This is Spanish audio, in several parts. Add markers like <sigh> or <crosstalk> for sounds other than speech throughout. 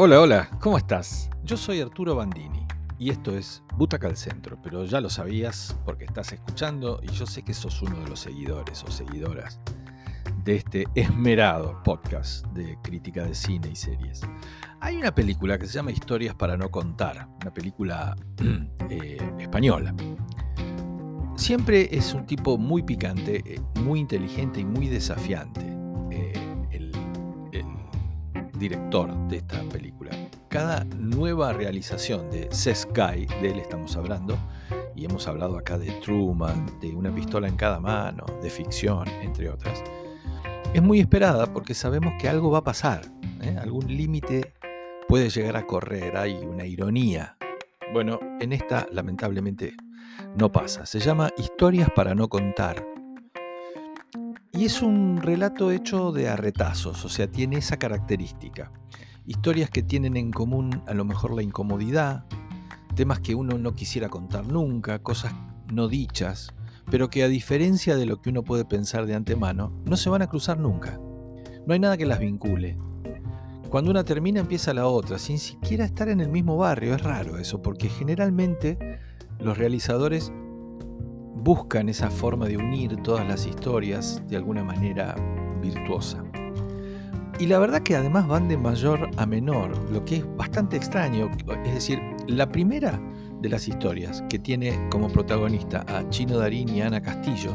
Hola, hola, ¿cómo estás? Yo soy Arturo Bandini y esto es Butaca al Centro, pero ya lo sabías porque estás escuchando y yo sé que sos uno de los seguidores o seguidoras de este esmerado podcast de crítica de cine y series. Hay una película que se llama Historias para no contar, una película <clears throat> eh, española. Siempre es un tipo muy picante, eh, muy inteligente y muy desafiante director de esta película. Cada nueva realización de Guy, de él estamos hablando, y hemos hablado acá de Truman, de Una pistola en cada mano, de ficción, entre otras, es muy esperada porque sabemos que algo va a pasar, ¿eh? algún límite puede llegar a correr, hay una ironía. Bueno, en esta lamentablemente no pasa. Se llama Historias para no contar y es un relato hecho de arretazos, o sea, tiene esa característica. Historias que tienen en común a lo mejor la incomodidad, temas que uno no quisiera contar nunca, cosas no dichas, pero que a diferencia de lo que uno puede pensar de antemano, no se van a cruzar nunca. No hay nada que las vincule. Cuando una termina empieza la otra, sin siquiera estar en el mismo barrio. Es raro eso, porque generalmente los realizadores buscan esa forma de unir todas las historias de alguna manera virtuosa. Y la verdad que además van de mayor a menor, lo que es bastante extraño. Es decir, la primera de las historias que tiene como protagonista a Chino Darín y Ana Castillo,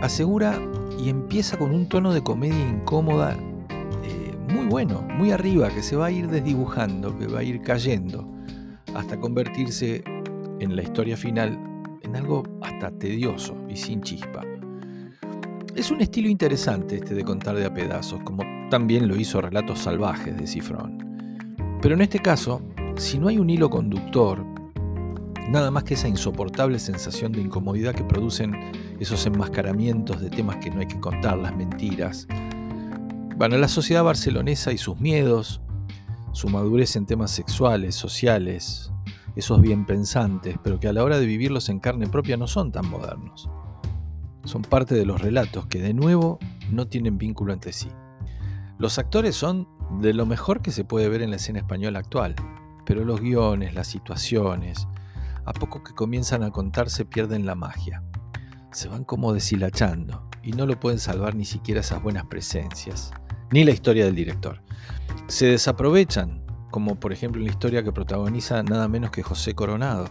asegura y empieza con un tono de comedia incómoda eh, muy bueno, muy arriba, que se va a ir desdibujando, que va a ir cayendo, hasta convertirse en la historia final algo hasta tedioso y sin chispa. Es un estilo interesante este de contar de a pedazos, como también lo hizo Relatos Salvajes de Cifrón. Pero en este caso, si no hay un hilo conductor, nada más que esa insoportable sensación de incomodidad que producen esos enmascaramientos de temas que no hay que contar, las mentiras, bueno, la sociedad barcelonesa y sus miedos, su madurez en temas sexuales, sociales, esos bien pensantes, pero que a la hora de vivirlos en carne propia no son tan modernos. Son parte de los relatos que de nuevo no tienen vínculo entre sí. Los actores son de lo mejor que se puede ver en la escena española actual, pero los guiones, las situaciones, a poco que comienzan a contarse pierden la magia. Se van como deshilachando y no lo pueden salvar ni siquiera esas buenas presencias, ni la historia del director. Se desaprovechan como por ejemplo en la historia que protagoniza nada menos que José Coronado.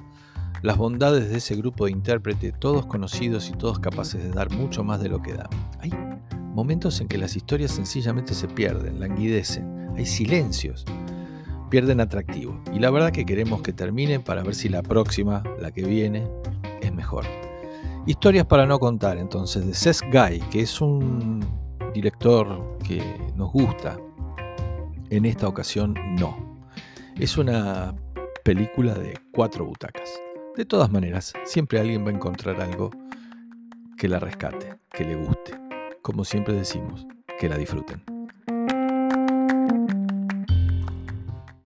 Las bondades de ese grupo de intérpretes, todos conocidos y todos capaces de dar mucho más de lo que dan. Hay momentos en que las historias sencillamente se pierden, languidecen, hay silencios, pierden atractivo. Y la verdad que queremos que termine para ver si la próxima, la que viene, es mejor. Historias para no contar entonces de Seth Guy, que es un director que nos gusta. En esta ocasión no. Es una película de cuatro butacas. De todas maneras, siempre alguien va a encontrar algo que la rescate, que le guste. Como siempre decimos, que la disfruten.